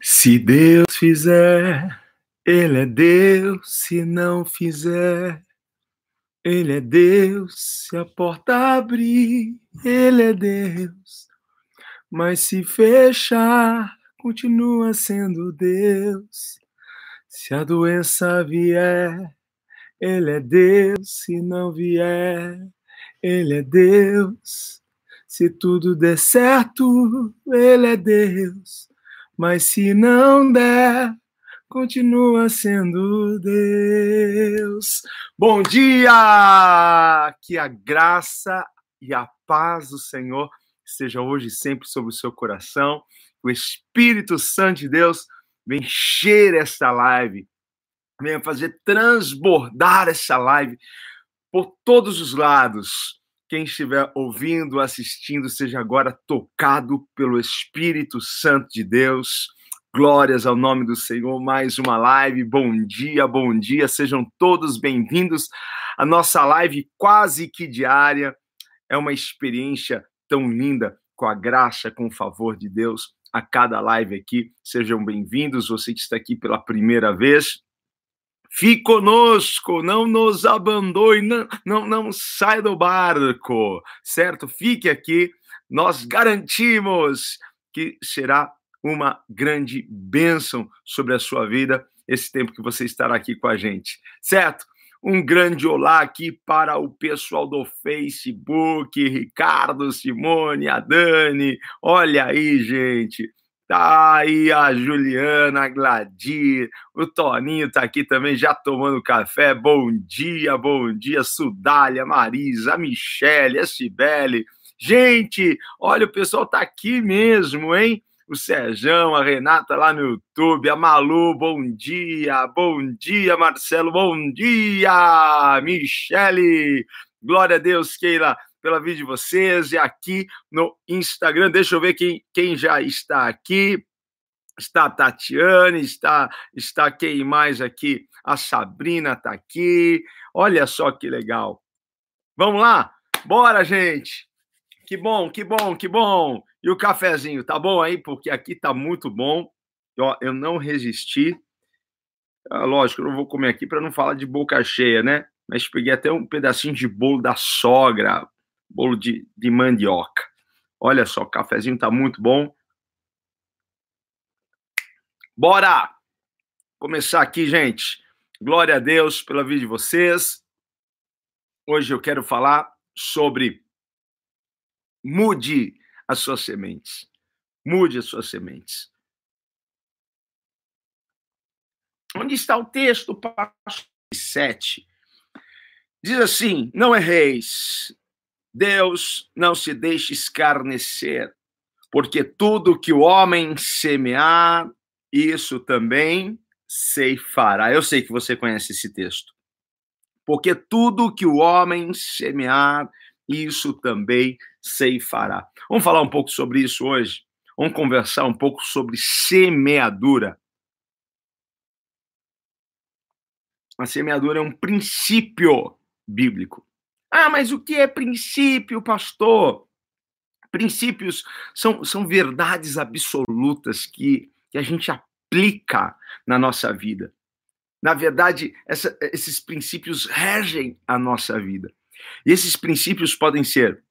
Se Deus fizer, Ele é Deus. Se não fizer, Ele é Deus. Se a porta abrir, Ele é Deus. Mas se fechar, continua sendo Deus. Se a doença vier, Ele é Deus. Se não vier, Ele é Deus. Se tudo der certo, Ele é Deus. Mas se não der, continua sendo Deus. Bom dia! Que a graça e a paz do Senhor esteja hoje e sempre sobre o seu coração. O Espírito Santo de Deus vem encher esta live, venha fazer transbordar essa live por todos os lados quem estiver ouvindo, assistindo, seja agora tocado pelo Espírito Santo de Deus. Glórias ao nome do Senhor. Mais uma live. Bom dia, bom dia. Sejam todos bem-vindos. A nossa live quase que diária é uma experiência tão linda com a graça, com o favor de Deus a cada live aqui. Sejam bem-vindos. Você que está aqui pela primeira vez, Fique conosco, não nos abandone, não, não, não sai do barco, certo? Fique aqui, nós garantimos que será uma grande bênção sobre a sua vida esse tempo que você estará aqui com a gente, certo? Um grande olá aqui para o pessoal do Facebook, Ricardo, Simone, a Dani. Olha aí, gente. Tá aí a Juliana, a Gladir, o Toninho tá aqui também já tomando café. Bom dia, bom dia, Sudália, Marisa, a Michele, a Cibele. Gente, olha, o pessoal tá aqui mesmo, hein? O Serjão, a Renata lá no YouTube, a Malu, bom dia, bom dia, Marcelo, bom dia, Michele, glória a Deus, Keila, pela vida de vocês e aqui no Instagram. Deixa eu ver quem, quem já está aqui. Está a Tatiane, está, está quem mais aqui? A Sabrina está aqui. Olha só que legal. Vamos lá? Bora, gente! Que bom, que bom, que bom! E o cafezinho, tá bom aí? Porque aqui tá muito bom. Ó, eu não resisti. Ah, lógico, eu não vou comer aqui para não falar de boca cheia, né? Mas peguei até um pedacinho de bolo da sogra bolo de, de mandioca. Olha só, o cafezinho tá muito bom. Bora começar aqui, gente. Glória a Deus pela vida de vocês. Hoje eu quero falar sobre mude as suas sementes. Mude as suas sementes. Onde está o texto? Passo 7. Diz assim: Não erreis, Deus não se deixe escarnecer, porque tudo que o homem semear, isso também ceifará. Eu sei que você conhece esse texto. Porque tudo que o homem semear, isso também ceifará. Vamos falar um pouco sobre isso hoje? Vamos conversar um pouco sobre semeadura. A semeadura é um princípio bíblico. Ah, mas o que é princípio, pastor? Princípios são, são verdades absolutas que, que a gente aplica na nossa vida. Na verdade, essa, esses princípios regem a nossa vida. E esses princípios podem ser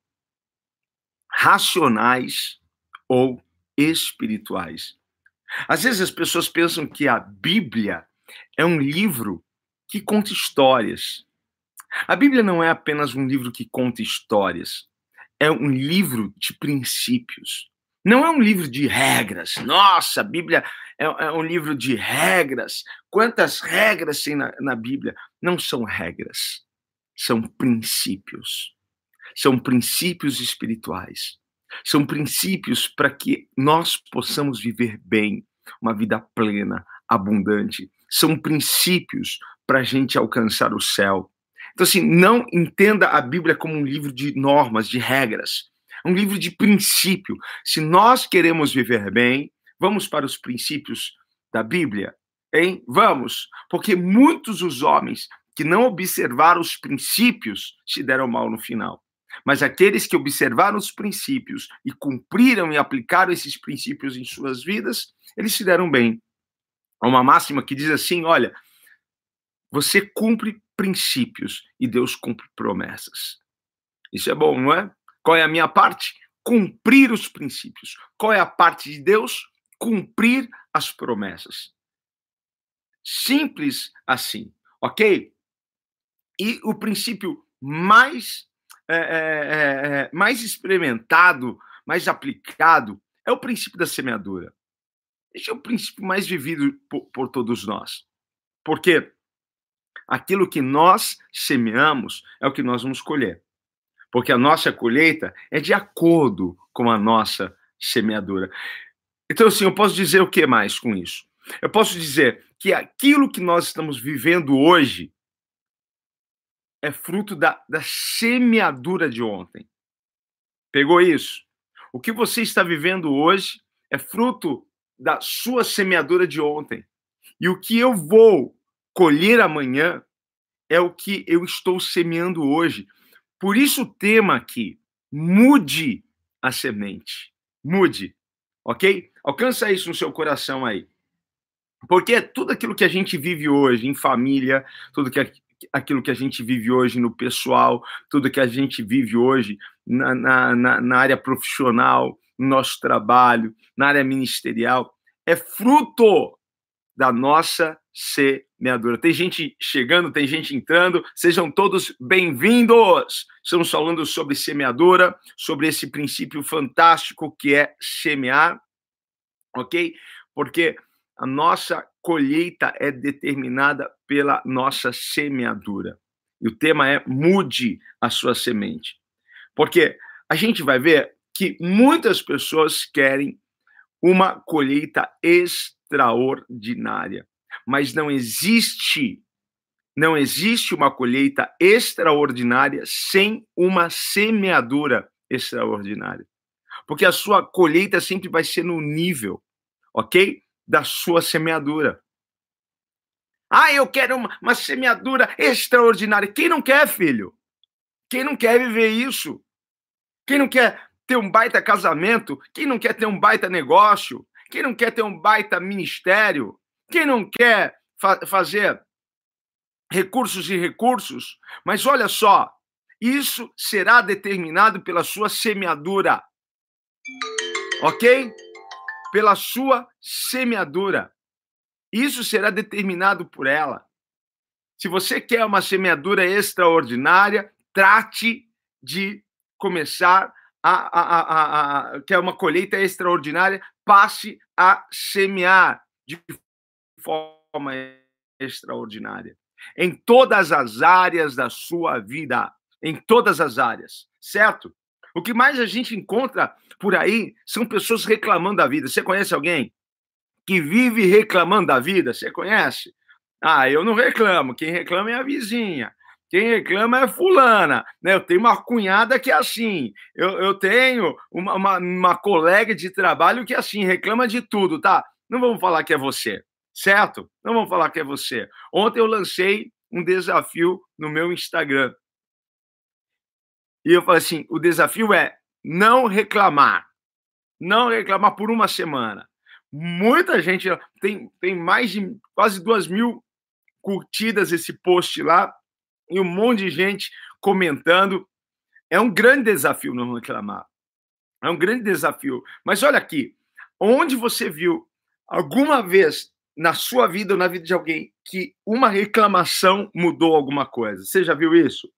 racionais ou espirituais. Às vezes as pessoas pensam que a Bíblia é um livro que conta histórias. A Bíblia não é apenas um livro que conta histórias, é um livro de princípios. Não é um livro de regras. Nossa, a Bíblia é, é um livro de regras. Quantas regras tem na, na Bíblia? Não são regras, são princípios. São princípios espirituais. São princípios para que nós possamos viver bem, uma vida plena, abundante. São princípios para a gente alcançar o céu. Então, assim, não entenda a Bíblia como um livro de normas, de regras. É um livro de princípio. Se nós queremos viver bem, vamos para os princípios da Bíblia, hein? Vamos, porque muitos os homens que não observaram os princípios se deram mal no final. Mas aqueles que observaram os princípios e cumpriram e aplicaram esses princípios em suas vidas, eles se deram bem. Há uma máxima que diz assim: olha, você cumpre princípios e Deus cumpre promessas. Isso é bom, não é? Qual é a minha parte? Cumprir os princípios. Qual é a parte de Deus? Cumprir as promessas. Simples assim, ok? E o princípio mais, é, é, mais experimentado, mais aplicado, é o princípio da semeadura. Esse é o princípio mais vivido por, por todos nós. Porque aquilo que nós semeamos é o que nós vamos colher. Porque a nossa colheita é de acordo com a nossa semeadura. Então, assim, eu posso dizer o que mais com isso? Eu posso dizer que aquilo que nós estamos vivendo hoje é fruto da, da semeadura de ontem. Pegou isso? O que você está vivendo hoje é fruto da sua semeadura de ontem. E o que eu vou colher amanhã é o que eu estou semeando hoje. Por isso o tema aqui, mude a semente. Mude, ok? Alcança isso no seu coração aí. Porque tudo aquilo que a gente vive hoje em família, tudo que aquilo que a gente vive hoje no pessoal, tudo que a gente vive hoje na, na, na área profissional, no nosso trabalho, na área ministerial, é fruto da nossa semeadura. Tem gente chegando, tem gente entrando, sejam todos bem-vindos. Estamos falando sobre semeadura, sobre esse princípio fantástico que é semear, ok? Porque a nossa colheita é determinada pela nossa semeadura. E o tema é mude a sua semente. Porque a gente vai ver que muitas pessoas querem uma colheita extraordinária, mas não existe não existe uma colheita extraordinária sem uma semeadura extraordinária. Porque a sua colheita sempre vai ser no nível, OK? Da sua semeadura. Ah, eu quero uma, uma semeadura extraordinária. Quem não quer, filho? Quem não quer viver isso? Quem não quer ter um baita casamento? Quem não quer ter um baita negócio? Quem não quer ter um baita ministério? Quem não quer fa fazer recursos e recursos? Mas olha só, isso será determinado pela sua semeadura. Ok? Pela sua semeadura. Isso será determinado por ela. Se você quer uma semeadura extraordinária, trate de começar a, a, a, a, que é uma colheita extraordinária, passe a semear de forma extraordinária. Em todas as áreas da sua vida. Em todas as áreas, certo? O que mais a gente encontra por aí são pessoas reclamando da vida. Você conhece alguém que vive reclamando da vida? Você conhece? Ah, eu não reclamo. Quem reclama é a vizinha. Quem reclama é fulana, né? Eu tenho uma cunhada que é assim, eu, eu tenho uma, uma, uma colega de trabalho que é assim, reclama de tudo, tá? Não vamos falar que é você, certo? Não vamos falar que é você. Ontem eu lancei um desafio no meu Instagram. E eu falei assim: o desafio é não reclamar. Não reclamar por uma semana. Muita gente tem, tem mais de quase duas mil curtidas esse post lá e um monte de gente comentando. É um grande desafio não reclamar. É um grande desafio. Mas olha aqui, onde você viu alguma vez na sua vida ou na vida de alguém que uma reclamação mudou alguma coisa? Você já viu isso?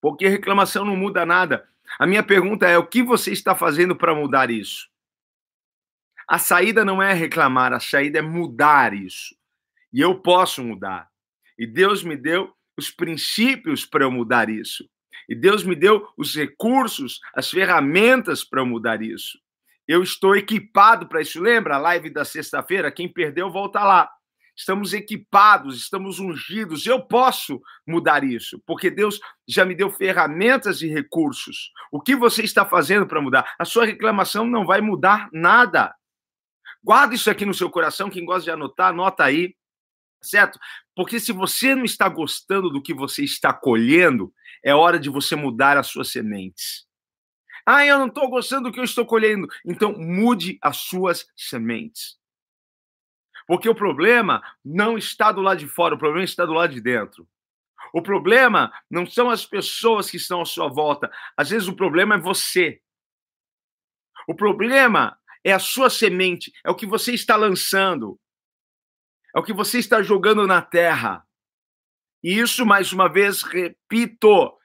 Porque reclamação não muda nada. A minha pergunta é: o que você está fazendo para mudar isso? A saída não é reclamar, a saída é mudar isso. E eu posso mudar. E Deus me deu os princípios para eu mudar isso. E Deus me deu os recursos, as ferramentas para eu mudar isso. Eu estou equipado para isso. Lembra a live da sexta-feira? Quem perdeu, volta lá. Estamos equipados, estamos ungidos. Eu posso mudar isso, porque Deus já me deu ferramentas e recursos. O que você está fazendo para mudar? A sua reclamação não vai mudar nada. Guarda isso aqui no seu coração. Quem gosta de anotar, anota aí certo? Porque se você não está gostando do que você está colhendo, é hora de você mudar as suas sementes. Ah, eu não estou gostando do que eu estou colhendo. Então, mude as suas sementes. Porque o problema não está do lado de fora, o problema está do lado de dentro. O problema não são as pessoas que estão à sua volta. Às vezes o problema é você. O problema é a sua semente, é o que você está lançando, é o que você está jogando na terra. E isso, mais uma vez, repito,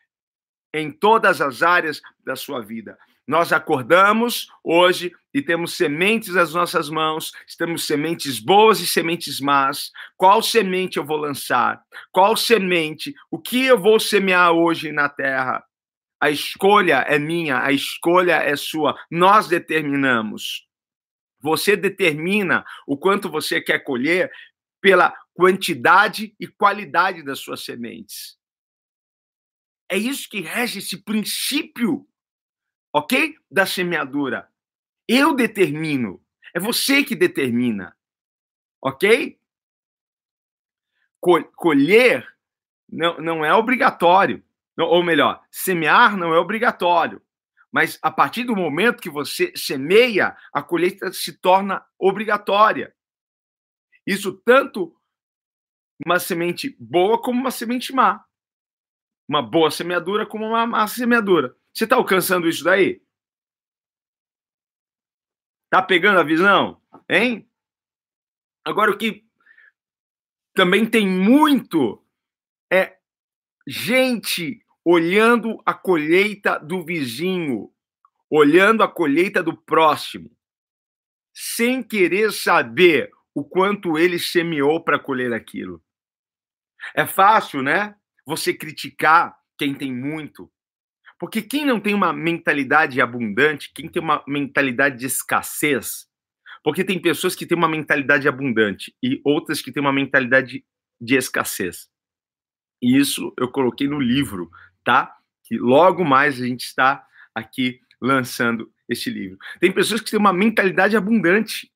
em todas as áreas da sua vida. Nós acordamos hoje e temos sementes nas nossas mãos, temos sementes boas e sementes más. Qual semente eu vou lançar? Qual semente? O que eu vou semear hoje na terra? A escolha é minha, a escolha é sua. Nós determinamos. Você determina o quanto você quer colher pela quantidade e qualidade das suas sementes. É isso que rege esse princípio, ok? Da semeadura. Eu determino. É você que determina. Ok? Colher não, não é obrigatório. Ou melhor, semear não é obrigatório. Mas a partir do momento que você semeia, a colheita se torna obrigatória. Isso tanto uma semente boa como uma semente má. Uma boa semeadura como uma má semeadura. Você está alcançando isso daí? Tá pegando a visão? Hein? Agora, o que também tem muito é gente olhando a colheita do vizinho, olhando a colheita do próximo, sem querer saber o quanto ele semeou para colher aquilo. É fácil, né? Você criticar quem tem muito. Porque quem não tem uma mentalidade abundante, quem tem uma mentalidade de escassez, porque tem pessoas que têm uma mentalidade abundante e outras que têm uma mentalidade de escassez. E isso eu coloquei no livro, tá? Que logo mais a gente está aqui lançando esse livro. Tem pessoas que têm uma mentalidade abundante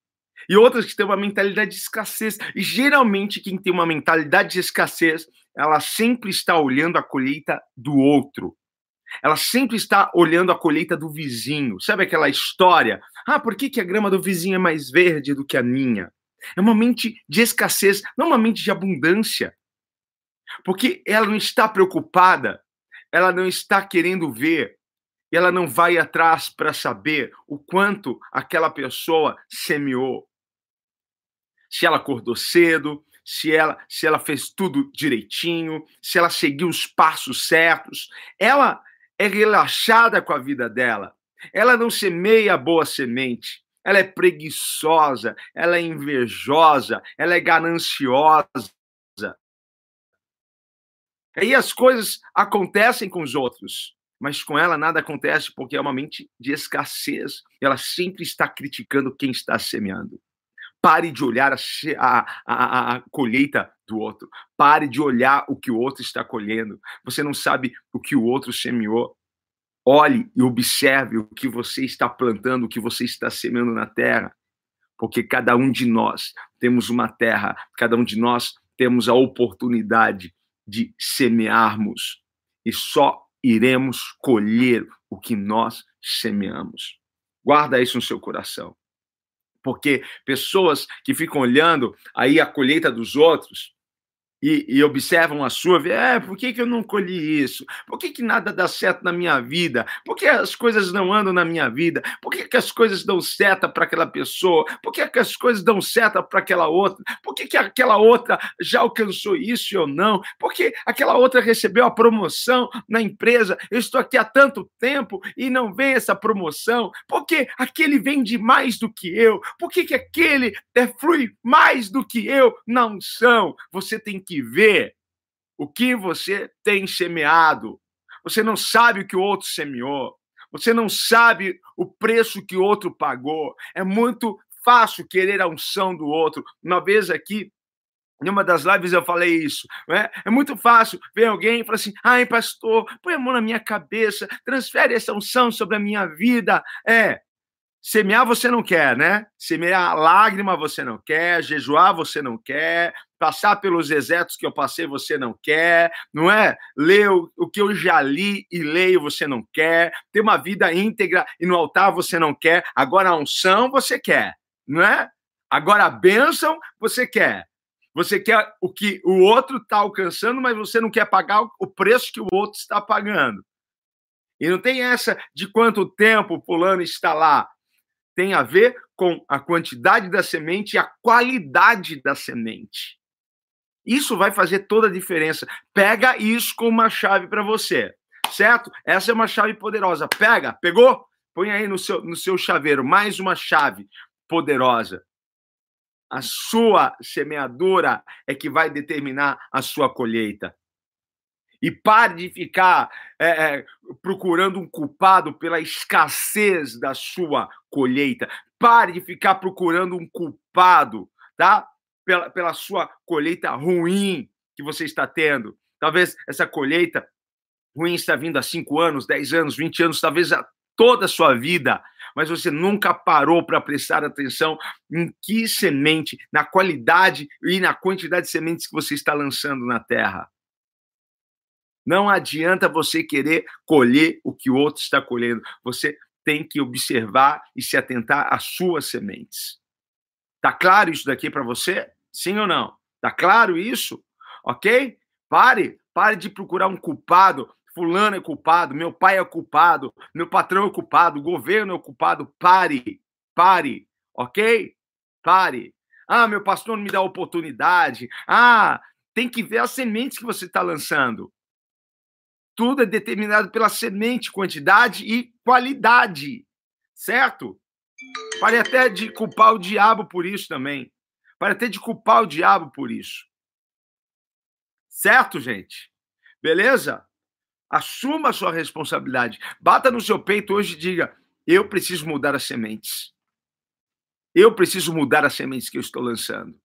e outras que têm uma mentalidade de escassez. E geralmente quem tem uma mentalidade de escassez, ela sempre está olhando a colheita do outro. Ela sempre está olhando a colheita do vizinho. Sabe aquela história? Ah, por que, que a grama do vizinho é mais verde do que a minha? É uma mente de escassez, não uma mente de abundância. Porque ela não está preocupada, ela não está querendo ver ela não vai atrás para saber o quanto aquela pessoa semeou se ela acordou cedo, se ela, se ela fez tudo direitinho, se ela seguiu os passos certos. Ela é relaxada com a vida dela. Ela não semeia boa semente. Ela é preguiçosa, ela é invejosa, ela é gananciosa. Aí as coisas acontecem com os outros, mas com ela nada acontece porque é uma mente de escassez. Ela sempre está criticando quem está semeando. Pare de olhar a, a, a, a, colheita do outro. Pare de olhar o que o outro está colhendo. Você não sabe o que o outro semeou. Olhe e observe o que você está plantando, o que você está semeando na terra. Porque cada um de nós temos uma terra, cada um de nós temos a oportunidade de semearmos. E só iremos colher o que nós semeamos. Guarda isso no seu coração porque pessoas que ficam olhando aí a colheita dos outros e, e, observam a sua é, por que, que eu não colhi isso? Por que, que nada dá certo na minha vida? Por que as coisas não andam na minha vida? Por que, que as coisas dão certo para aquela pessoa? Por que, que as coisas dão certo para aquela outra? Por que, que aquela outra já alcançou isso e eu não? Por que aquela outra recebeu a promoção na empresa? Eu estou aqui há tanto tempo e não vem essa promoção? Por que aquele vende mais do que eu? Por que, que aquele é, flui mais do que eu? Não são. Você tem que que ver o que você tem semeado. Você não sabe o que o outro semeou. Você não sabe o preço que o outro pagou. É muito fácil querer a unção do outro. Uma vez aqui, em uma das lives eu falei isso. É? é muito fácil ver alguém e falar assim: ai, pastor, põe a mão na minha cabeça, transfere essa unção sobre a minha vida. É, Semear você não quer, né? Semear lágrima você não quer, jejuar você não quer, passar pelos desertos que eu passei você não quer, não é? Ler o, que eu já li e leio você não quer, ter uma vida íntegra e no altar você não quer, agora a unção você quer, não é? Agora a bênção você quer. Você quer o que o outro está alcançando, mas você não quer pagar o preço que o outro está pagando. E não tem essa de quanto tempo fulano está lá tem a ver com a quantidade da semente e a qualidade da semente. Isso vai fazer toda a diferença. Pega isso como uma chave para você, certo? Essa é uma chave poderosa. Pega, pegou? Põe aí no seu, no seu chaveiro mais uma chave poderosa. A sua semeadura é que vai determinar a sua colheita. E pare de ficar é, procurando um culpado pela escassez da sua colheita. Pare de ficar procurando um culpado, tá? Pela, pela sua colheita ruim que você está tendo. Talvez essa colheita ruim está vindo há 5 anos, 10 anos, 20 anos, talvez a toda a sua vida, mas você nunca parou para prestar atenção em que semente, na qualidade e na quantidade de sementes que você está lançando na terra. Não adianta você querer colher o que o outro está colhendo. Você tem que observar e se atentar às suas sementes. Tá claro isso daqui para você? Sim ou não? Tá claro isso? Ok? Pare, pare de procurar um culpado. Fulano é culpado, meu pai é culpado, meu patrão é culpado, o governo é culpado. Pare, pare, ok? Pare. Ah, meu pastor não me dá oportunidade. Ah, tem que ver as sementes que você está lançando. Tudo é determinado pela semente, quantidade e qualidade, certo? Pare até de culpar o diabo por isso também. Pare até de culpar o diabo por isso. Certo, gente? Beleza? Assuma a sua responsabilidade. Bata no seu peito hoje e diga: eu preciso mudar as sementes. Eu preciso mudar as sementes que eu estou lançando.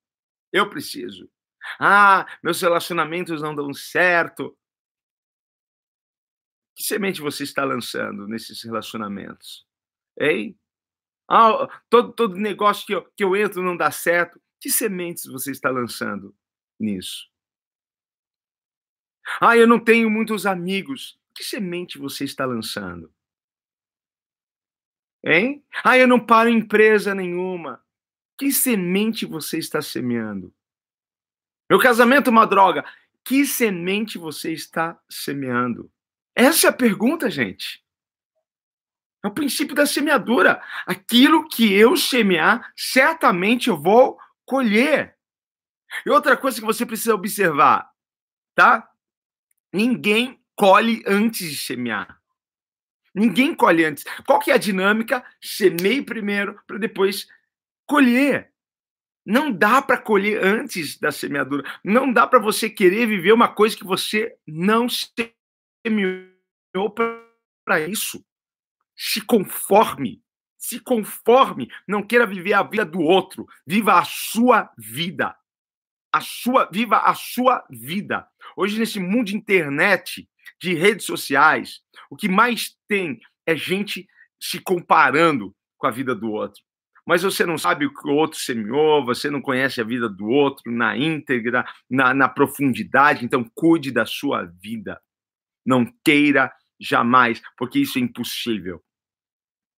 Eu preciso. Ah, meus relacionamentos não dão certo. Que semente você está lançando nesses relacionamentos? Hein? Ah, todo, todo negócio que eu, que eu entro não dá certo. Que sementes você está lançando nisso? Ah, eu não tenho muitos amigos. Que semente você está lançando? Hein? Ah, eu não paro em empresa nenhuma. Que semente você está semeando? Meu casamento é uma droga. Que semente você está semeando? Essa é a pergunta, gente. É o princípio da semeadura. Aquilo que eu semear, certamente eu vou colher. E outra coisa que você precisa observar, tá? Ninguém colhe antes de semear. Ninguém colhe antes. Qual que é a dinâmica? Semeie primeiro para depois colher. Não dá para colher antes da semeadura. Não dá para você querer viver uma coisa que você não semeou para isso. Se conforme. Se conforme. Não queira viver a vida do outro. Viva a sua vida. A sua, viva a sua vida. Hoje, nesse mundo de internet, de redes sociais, o que mais tem é gente se comparando com a vida do outro. Mas você não sabe o que o outro semeou, você não conhece a vida do outro na íntegra, na, na profundidade, então cuide da sua vida. Não queira jamais, porque isso é impossível.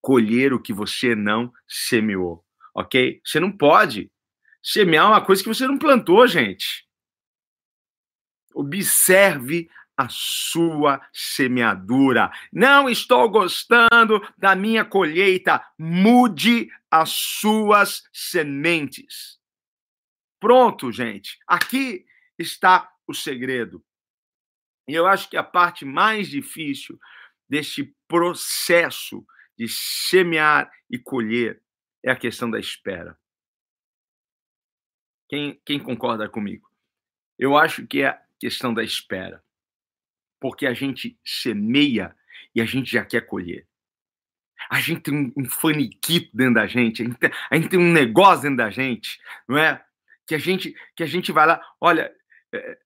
Colher o que você não semeou, ok? Você não pode semear uma coisa que você não plantou, gente. Observe a sua semeadura. Não estou gostando da minha colheita. Mude as suas sementes. Pronto, gente. Aqui está o segredo. E eu acho que a parte mais difícil deste processo de semear e colher é a questão da espera. Quem, quem concorda comigo? Eu acho que é a questão da espera. Porque a gente semeia e a gente já quer colher. A gente tem um, faniquito dentro da gente, a gente, tem, a gente tem um negócio dentro da gente, não é? Que a gente, que a gente vai lá, olha, é,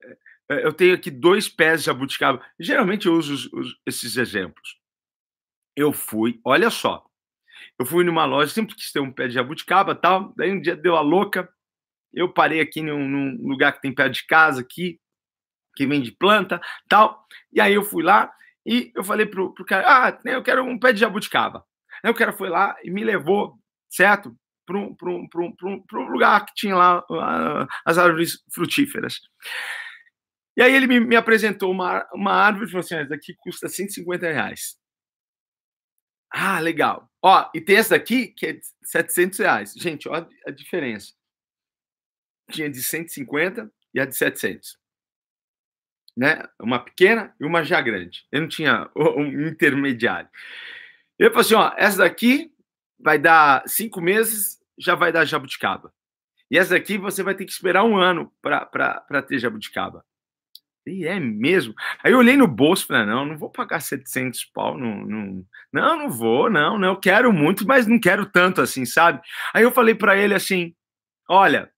eu tenho aqui dois pés de jabuticaba. Geralmente eu uso os, os, esses exemplos. Eu fui, olha só, eu fui numa loja, sempre quis ter um pé de jabuticaba tal. Daí um dia deu a louca, eu parei aqui num, num lugar que tem perto de casa aqui, que vende planta tal. E aí eu fui lá e eu falei pro, pro cara, ah, eu quero um pé de jabuticaba. Aí o cara foi lá e me levou, certo? Para um, um, um, um, lugar que tinha lá uh, as árvores frutíferas. E aí ele me, me apresentou uma, uma árvore e falou assim: essa daqui custa 150 reais. Ah, legal. Ó, e tem essa daqui que é 700 reais. Gente, olha a diferença. Tinha de 150 e a de 700. Né? Uma pequena e uma já grande. Eu não tinha um intermediário. Ele falou assim: ó, essa daqui vai dar cinco meses, já vai dar jabuticaba. E essa daqui você vai ter que esperar um ano para ter jabuticaba. E é mesmo. Aí eu olhei no bolso e falei, não, não vou pagar 700 pau. Não, não, não, não vou, não, não. Eu quero muito, mas não quero tanto assim, sabe? Aí eu falei para ele assim, olha,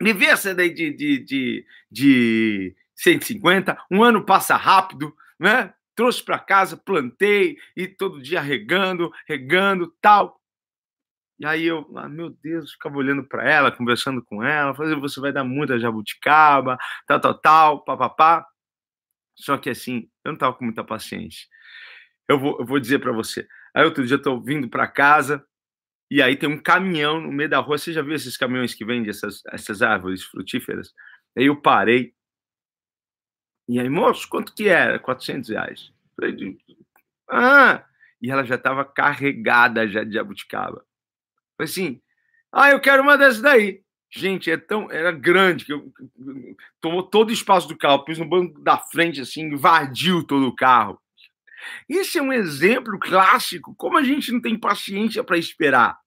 me vê essa daí de, de, de, de 150, um ano passa rápido, né? Trouxe para casa, plantei e todo dia regando, regando, tal. E aí eu, ah, meu Deus, ficava olhando para ela, conversando com ela, falando, você vai dar muita jabuticaba, tal, tal, tal, papapá. Só que assim, eu não tava com muita paciência. Eu vou, eu vou dizer para você. Aí outro dia eu tô vindo para casa e aí tem um caminhão no meio da rua. Você já viu esses caminhões que vendem essas, essas árvores frutíferas? Aí eu parei. E aí, moço, quanto que era? 400 reais. Falei, ah! E ela já estava carregada já de jabuticaba. Falei assim, ah, eu quero uma dessas daí. Gente, é tão, era grande que eu, tomou todo o espaço do carro, pus no banco da frente, assim, invadiu todo o carro. Esse é um exemplo clássico, como a gente não tem paciência para esperar.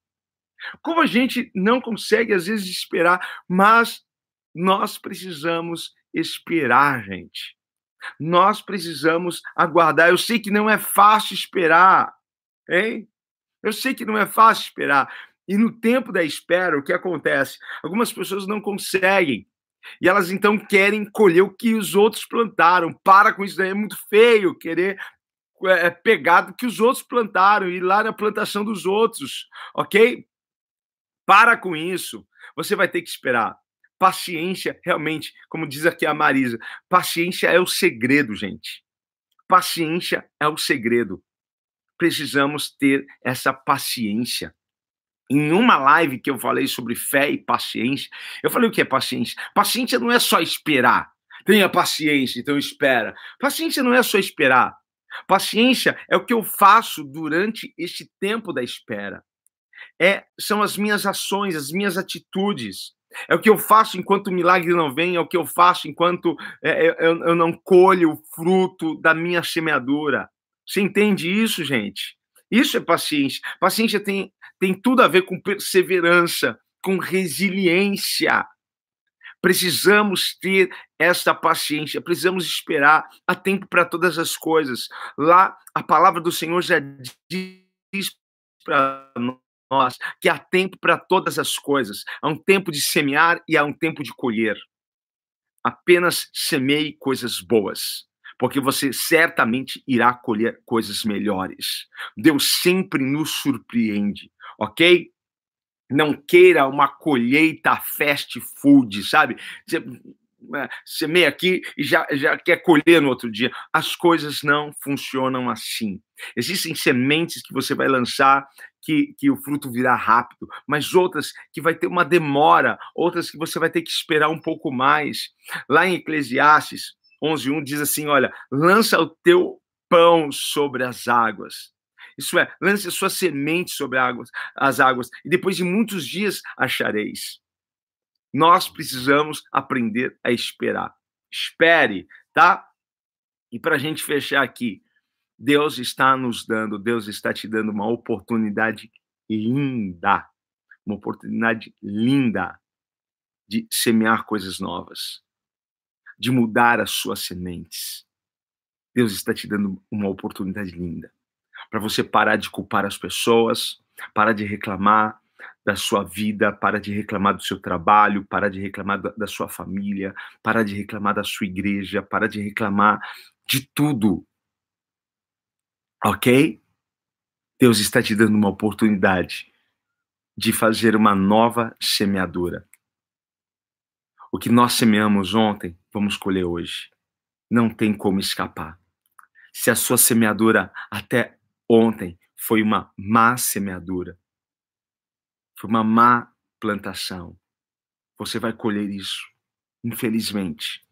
Como a gente não consegue, às vezes, esperar, mas nós precisamos esperar, gente. Nós precisamos aguardar. Eu sei que não é fácil esperar, hein? Eu sei que não é fácil esperar, e no tempo da espera, o que acontece? Algumas pessoas não conseguem. E elas então querem colher o que os outros plantaram. Para com isso, daí é muito feio querer é, pegar do que os outros plantaram e ir lá na plantação dos outros, ok? Para com isso. Você vai ter que esperar. Paciência, realmente, como diz aqui a Marisa, paciência é o segredo, gente. Paciência é o segredo. Precisamos ter essa paciência em uma live que eu falei sobre fé e paciência, eu falei o que é paciência? Paciência não é só esperar. Tenha paciência, então espera. Paciência não é só esperar. Paciência é o que eu faço durante este tempo da espera. É, são as minhas ações, as minhas atitudes. É o que eu faço enquanto o milagre não vem, é o que eu faço enquanto é, eu, eu não colho o fruto da minha semeadura. Você entende isso, gente? Isso é paciência. Paciência tem tem tudo a ver com perseverança, com resiliência. Precisamos ter essa paciência, precisamos esperar. Há tempo para todas as coisas. Lá, a palavra do Senhor já diz para nós que há tempo para todas as coisas. Há um tempo de semear e há um tempo de colher. Apenas semeie coisas boas porque você certamente irá colher coisas melhores. Deus sempre nos surpreende ok? Não queira uma colheita fast food, sabe? Você é, semeia aqui e já, já quer colher no outro dia. As coisas não funcionam assim. Existem sementes que você vai lançar que, que o fruto virá rápido, mas outras que vai ter uma demora, outras que você vai ter que esperar um pouco mais. Lá em Eclesiastes 11.1 diz assim, olha, lança o teu pão sobre as águas isso é, lance a sua semente sobre águas, as águas, e depois de muitos dias achareis. Nós precisamos aprender a esperar. Espere, tá? E para a gente fechar aqui, Deus está nos dando, Deus está te dando uma oportunidade linda, uma oportunidade linda de semear coisas novas, de mudar as suas sementes. Deus está te dando uma oportunidade linda para você parar de culpar as pessoas, parar de reclamar da sua vida, parar de reclamar do seu trabalho, parar de reclamar da, sua família, parar de reclamar da sua igreja, parar de reclamar de tudo. Ok? Deus está te dando uma oportunidade de fazer uma nova semeadura. O que nós semeamos ontem, vamos colher hoje. Não tem como escapar. Se a sua semeadura até ontem foi uma má semeadura, foi uma má plantação, você vai colher isso, infelizmente.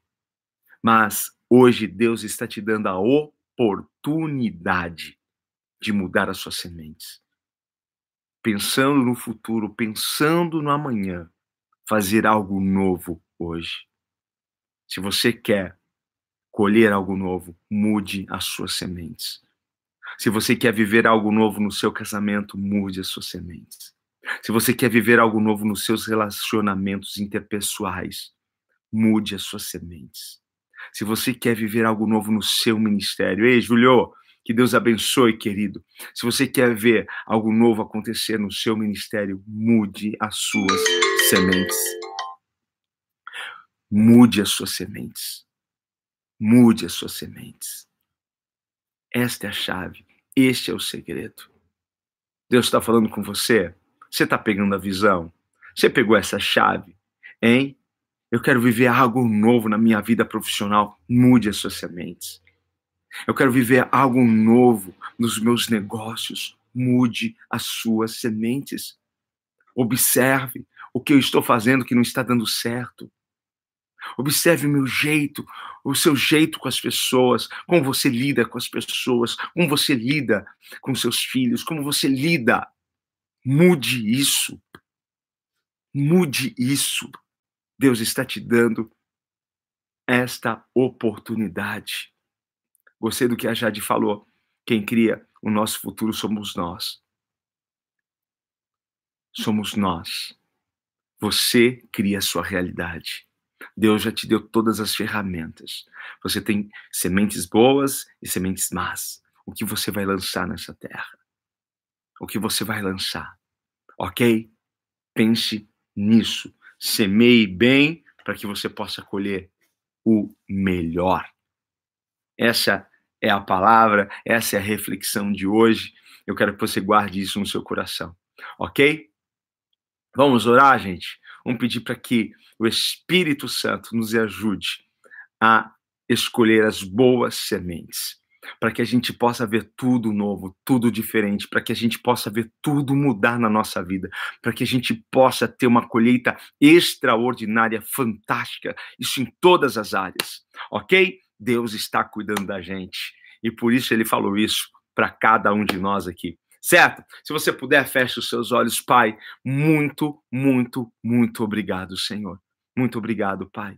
Mas hoje Deus está te dando a oportunidade de mudar as suas sementes. Pensando no futuro, pensando no amanhã, fazer algo novo hoje. Se você quer colher algo novo, mude as suas sementes. Se você quer viver algo novo no seu casamento, mude as suas sementes. Se você quer viver algo novo nos seus relacionamentos interpessoais, mude as suas sementes. Se você quer viver algo novo no seu ministério, ei, Julio, que Deus abençoe, querido. Se você quer ver algo novo acontecer no seu ministério, mude as suas sementes. Mude as suas sementes. Mude as suas sementes. Esta é a chave. Este é o segredo. Deus está falando com você. Você está pegando a visão. Você pegou essa chave, hein? Eu quero viver algo novo na minha vida profissional. Mude as suas sementes. Eu quero viver algo novo nos meus negócios. Mude as suas sementes. Observe o que eu estou fazendo que não está dando certo. Observe o meu jeito, o seu jeito com as pessoas, como você lida com as pessoas, como você lida com seus filhos, como você lida. Mude isso. Mude isso. Deus está te dando esta oportunidade. Gostei do que a Jade falou. Quem cria o nosso futuro somos nós. Somos nós. Você cria a sua realidade. Deus já te deu todas as ferramentas. Você tem sementes boas e sementes más. O que você vai lançar nessa terra? O que você vai lançar? Ok? Pense nisso. Semeie bem para que você possa colher o melhor. Essa é a palavra, essa é a reflexão de hoje. Eu quero que você guarde isso no seu coração. Ok? Vamos orar, gente? Vamos pedir para que o Espírito Santo nos ajude a escolher as boas sementes, para que a gente possa ver tudo novo, tudo diferente, para que a gente possa ver tudo mudar na nossa vida, para que a gente possa ter uma colheita extraordinária, fantástica, isso em todas as áreas, ok? Deus está cuidando da gente e por isso ele falou isso para cada um de nós aqui certo? Se você puder, feche os seus olhos, Pai. Muito, muito, muito obrigado, Senhor. Muito obrigado, Pai.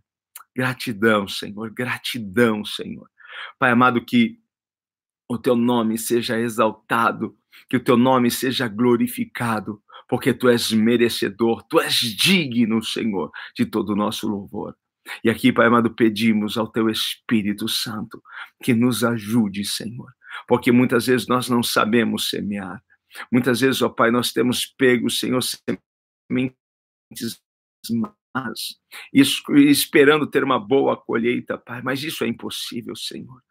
Gratidão, Senhor. Gratidão, Senhor. Pai amado, que o teu nome seja exaltado, que o teu nome seja glorificado, porque tu és merecedor, tu és digno, Senhor, de todo o nosso louvor. E aqui, Pai amado, pedimos ao teu Espírito Santo que nos ajude, Senhor, porque muitas vezes nós não sabemos semear. Muitas vezes, ó Pai, nós temos pego, Senhor, sementes esperando ter uma boa colheita, Pai, mas isso é impossível, Senhor.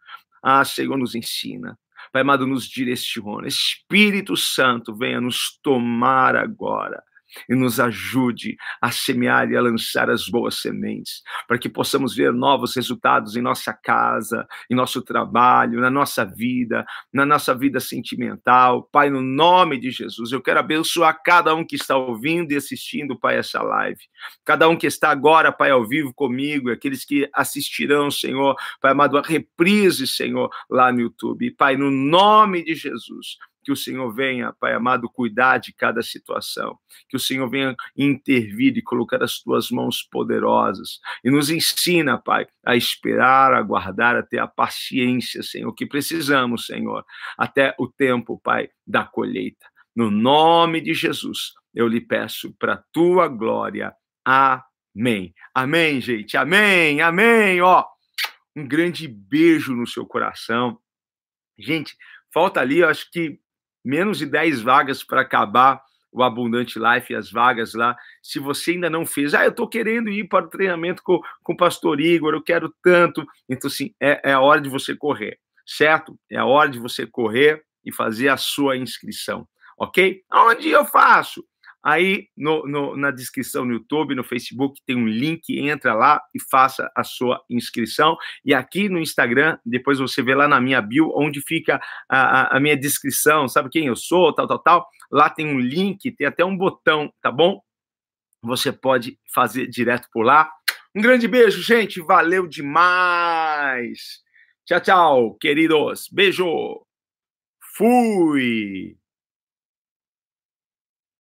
Ah, Senhor, nos ensina. Pai amado, nos direciona. Espírito Santo, venha nos tomar agora e nos ajude a semear e a lançar as boas sementes, para que possamos ver novos resultados em nossa casa, em nosso trabalho, na nossa vida, na nossa vida sentimental. Pai, no nome de Jesus, eu quero abençoar cada um que está ouvindo e assistindo, Pai, essa live. Cada um que está agora, Pai, ao vivo comigo, aqueles que assistirão, Senhor, Pai amado, a reprise, Senhor, lá no YouTube. Pai, no nome de Jesus, que o Senhor venha, Pai amado, cuidar de cada situação, que o Senhor venha intervir e colocar as tuas mãos poderosas e nos ensina, Pai, a esperar, a guardar até a paciência, Senhor, que precisamos, Senhor, até o tempo, Pai, da colheita. No nome de Jesus, eu lhe peço para tua glória. Amém. Amém, gente. Amém. Amém. Ó, um grande beijo no seu coração. Gente, falta ali, eu acho que menos de 10 vagas para acabar o Abundante Life, as vagas lá. Se você ainda não fez, ah, eu estou querendo ir para o treinamento com, com o pastor Igor, eu quero tanto. Então, assim, é, é a hora de você correr, certo? É a hora de você correr e fazer a sua inscrição, ok? Onde eu faço? Aí no, no, na descrição no YouTube, no Facebook, tem um link, entra lá e faça a sua inscrição. E aqui no Instagram, depois você vê lá na minha bio, onde fica a, a, minha descrição, sabe quem eu sou, tal, tal, tal. Lá tem um link, tem até um botão, tá bom? Você pode fazer direto por lá. Um grande beijo, gente. Valeu demais. Tchau, tchau, queridos. Beijo. Fui.